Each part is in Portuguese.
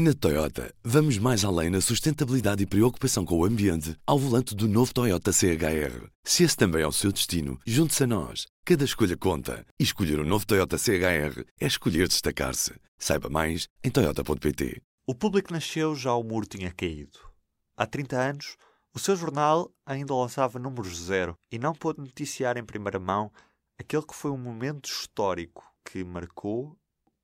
Na Toyota, vamos mais além na sustentabilidade e preocupação com o ambiente ao volante do novo Toyota CHR. Se esse também é o seu destino, junte-se a nós. Cada escolha conta. E escolher o um novo Toyota CHR é escolher destacar-se. Saiba mais em Toyota.pt. O público nasceu já o muro tinha caído. Há 30 anos, o seu jornal ainda lançava números zero e não pôde noticiar em primeira mão aquele que foi um momento histórico que marcou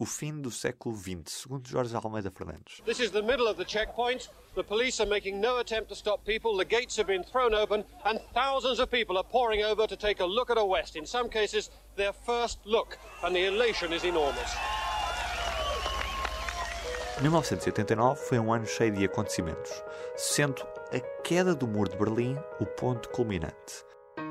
o fim do século XX, segundo Jorge Almeida Fernandes. This is the middle of the checkpoint. The police are making no attempt to stop people. The gates have been thrown open, and thousands of people are pouring over to take a look at a West. In some cases, their first look, and the elation is enormous. 1989 foi um ano cheio de acontecimentos, sendo a queda do Muro de Berlim o ponto culminante.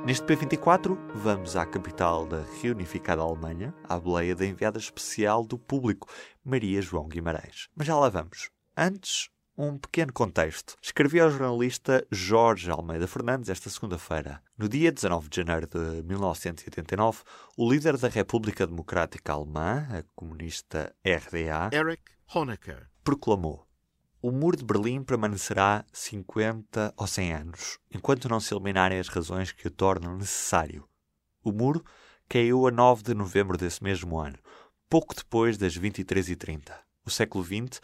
Neste P24, vamos à capital da reunificada Alemanha, à boleia da enviada especial do público, Maria João Guimarães. Mas já lá vamos. Antes, um pequeno contexto. Escrevi ao jornalista Jorge Almeida Fernandes esta segunda-feira. No dia 19 de janeiro de 1989, o líder da República Democrática Alemã, a comunista RDA, Erich Honecker, proclamou o muro de Berlim permanecerá 50 ou 100 anos, enquanto não se eliminarem as razões que o tornam necessário. O muro caiu a 9 de novembro desse mesmo ano, pouco depois das 23h30. O século XX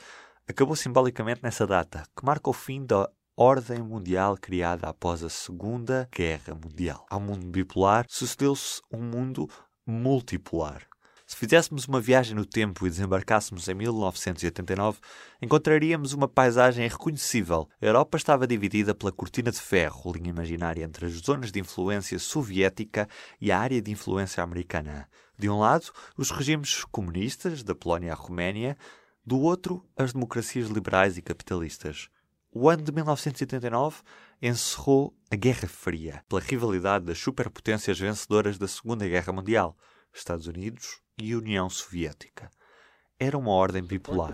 acabou simbolicamente nessa data, que marca o fim da ordem mundial criada após a Segunda Guerra Mundial. Ao mundo bipolar sucedeu-se um mundo multipolar. Se fizéssemos uma viagem no tempo e desembarcássemos em 1989, encontraríamos uma paisagem reconhecível. A Europa estava dividida pela cortina de ferro, linha imaginária entre as zonas de influência soviética e a área de influência americana. De um lado, os regimes comunistas, da Polónia à Roménia, do outro, as democracias liberais e capitalistas. O ano de 1989 encerrou a Guerra Fria, pela rivalidade das superpotências vencedoras da Segunda Guerra Mundial, Estados Unidos e União Soviética. Era uma ordem bipolar.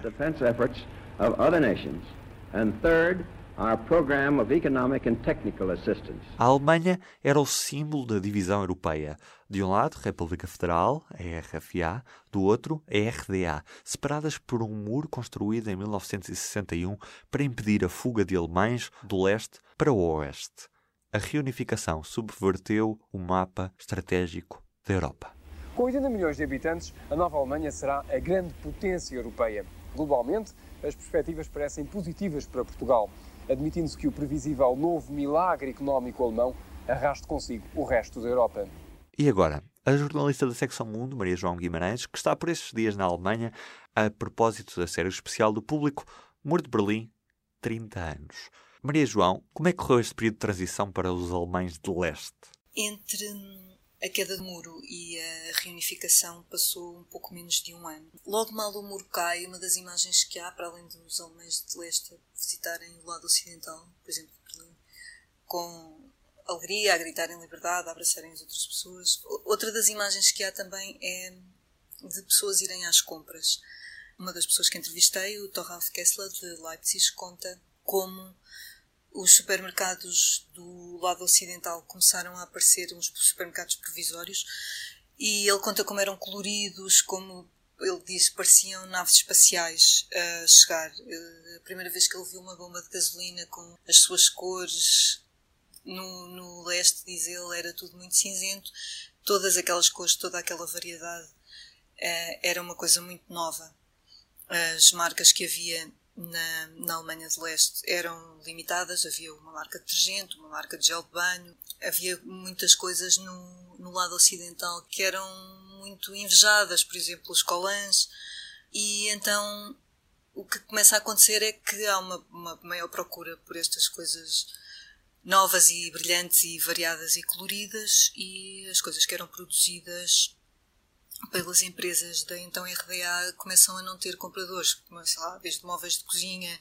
A Alemanha era o símbolo da divisão europeia. De um lado, a República Federal, a RFA, do outro, a RDA, separadas por um muro construído em 1961 para impedir a fuga de alemães do leste para o oeste. A reunificação subverteu o mapa estratégico da Europa. Com 80 milhões de habitantes, a nova Alemanha será a grande potência europeia. Globalmente, as perspectivas parecem positivas para Portugal, admitindo-se que o previsível novo milagre económico alemão arraste consigo o resto da Europa. E agora, a jornalista da secção Mundo, Maria João Guimarães, que está por estes dias na Alemanha a propósito da série especial do público Muro de Berlim, 30 anos. Maria João, como é que correu este período de transição para os alemães de leste? Entre a queda do muro e a reunificação passou um pouco menos de um ano. Logo mal o muro cai, uma das imagens que há, para além dos alemães de leste visitarem o lado ocidental, por exemplo, Berlim, com alegria, a gritarem liberdade, a abraçarem as outras pessoas. Outra das imagens que há também é de pessoas irem às compras. Uma das pessoas que entrevistei, o Thoralf Kessler, de Leipzig, conta como os supermercados do lado ocidental começaram a aparecer uns supermercados provisórios e ele conta como eram coloridos, como ele diz, pareciam naves espaciais a chegar. Eh, a primeira vez que ele viu uma bomba de gasolina com as suas cores, no, no leste, diz ele, era tudo muito cinzento. Todas aquelas cores, toda aquela variedade eh, era uma coisa muito nova. As marcas que havia na, na Alemanha de Leste eram limitadas, havia uma marca de detergente, uma marca de gel de banho, havia muitas coisas no, no lado ocidental que eram muito invejadas, por exemplo, os colãs, e então o que começa a acontecer é que há uma, uma maior procura por estas coisas novas e brilhantes e variadas e coloridas e as coisas que eram produzidas pelas empresas da então RDA começam a não ter compradores, sei lá, desde móveis de cozinha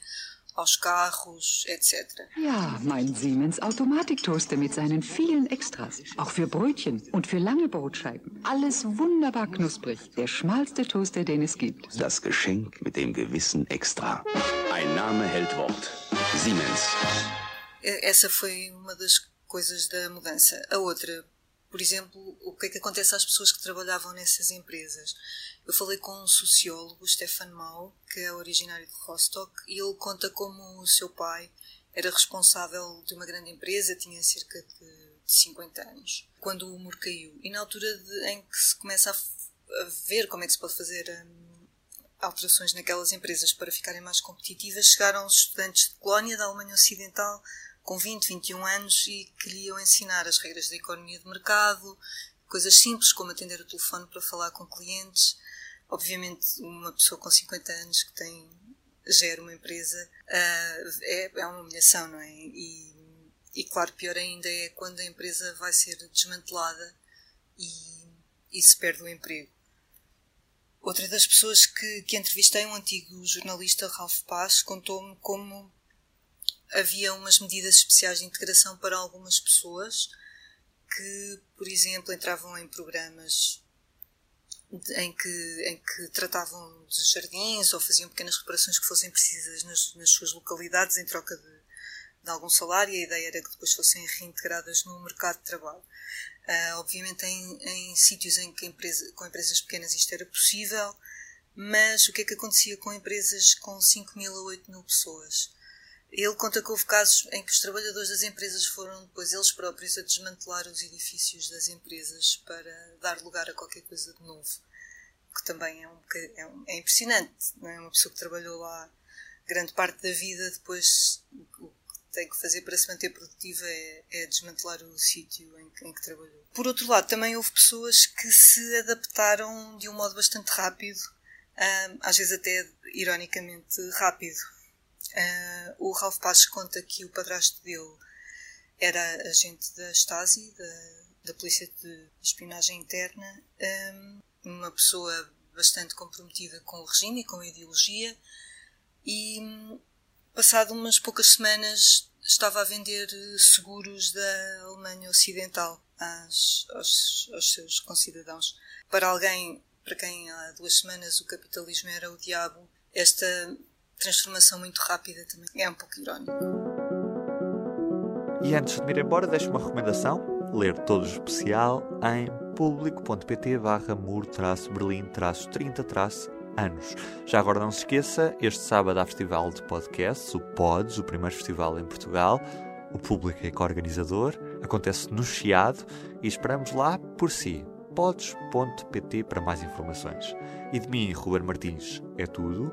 aos carros, etc. Ja, mein Siemens Automatiktoaster mit seinen vielen Extras. Auch für Brötchen und für lange Brotscheiben. Alles wunderbar knusprig. Der schmalste Toaster, den es gibt. Das Geschenk mit dem gewissen Extra. Ein Name hält Wort. Siemens. Essa foi uma das coisas da mudança. A outra por exemplo, o que é que acontece às pessoas que trabalhavam nessas empresas. Eu falei com um sociólogo, Stefan Mau, que é originário de Rostock, e ele conta como o seu pai era responsável de uma grande empresa, tinha cerca de 50 anos, quando o muro caiu. E na altura de, em que se começa a, a, ver como é que se pode fazer um, alterações naquelas empresas para ficarem mais competitivas, chegaram os estudantes de colónia da Alemanha Ocidental com 20, 21 anos e queriam ensinar as regras da economia de mercado, coisas simples como atender o telefone para falar com clientes. Obviamente, uma pessoa com 50 anos que tem gera uma empresa uh, é, é uma humilhação, não é? E, e claro, pior ainda é quando a empresa vai ser desmantelada e, e se perde o emprego. Outra das pessoas que, que entrevistei, um antigo jornalista, Ralph Paz, contou-me como havia umas medidas especiais de integração para algumas pessoas que, por exemplo, entravam em programas em que, em que tratavam de jardins ou faziam pequenas reparações que fossem precisas nas, nas suas localidades em troca de, de, algum salário e a ideia era que depois fossem reintegradas no mercado de trabalho. Uh, obviamente em, em sítios em que empresa, com empresas pequenas isto era possível, mas o que é que acontecia com empresas com 5 mil a 8 mil pessoas? Ele conta que houve casos em que os trabalhadores das empresas foram depois eles próprios a desmantelar os edifícios das empresas para dar lugar a qualquer coisa de novo. Que também é, um, é, um, é impressionante, não é? Uma pessoa que trabalhou lá grande parte da vida, depois o que tem que fazer para se manter produtiva é, é desmantelar o sítio em, em, que trabalhou. Por outro lado, também houve pessoas que se adaptaram de um modo bastante rápido, às vezes até ironicamente rápido Uh, o Ralph Paz conta que o padrasto dele era agente da Stasi, da, da Polícia de Espionagem Interna, um, uma pessoa bastante comprometida com o regime e com a ideologia, e passado umas poucas semanas estava a vender seguros da Alemanha Ocidental às, aos, aos seus concidadãos. Para alguém para quem há duas semanas o capitalismo era o diabo, esta transformação muito rápida também. É um pouco irónico. E antes de me ir embora, deixo uma recomendação: ler todo o especial em público.pt barra muro-berlim-30- anos. Já agora não se esqueça, este sábado há festival de podcasts, o PODS, o primeiro festival em Portugal. O público é co-organizador, acontece no Chiado e esperamos lá por si. pods.pt para mais informações. E de mim, Ruben Martins, é tudo.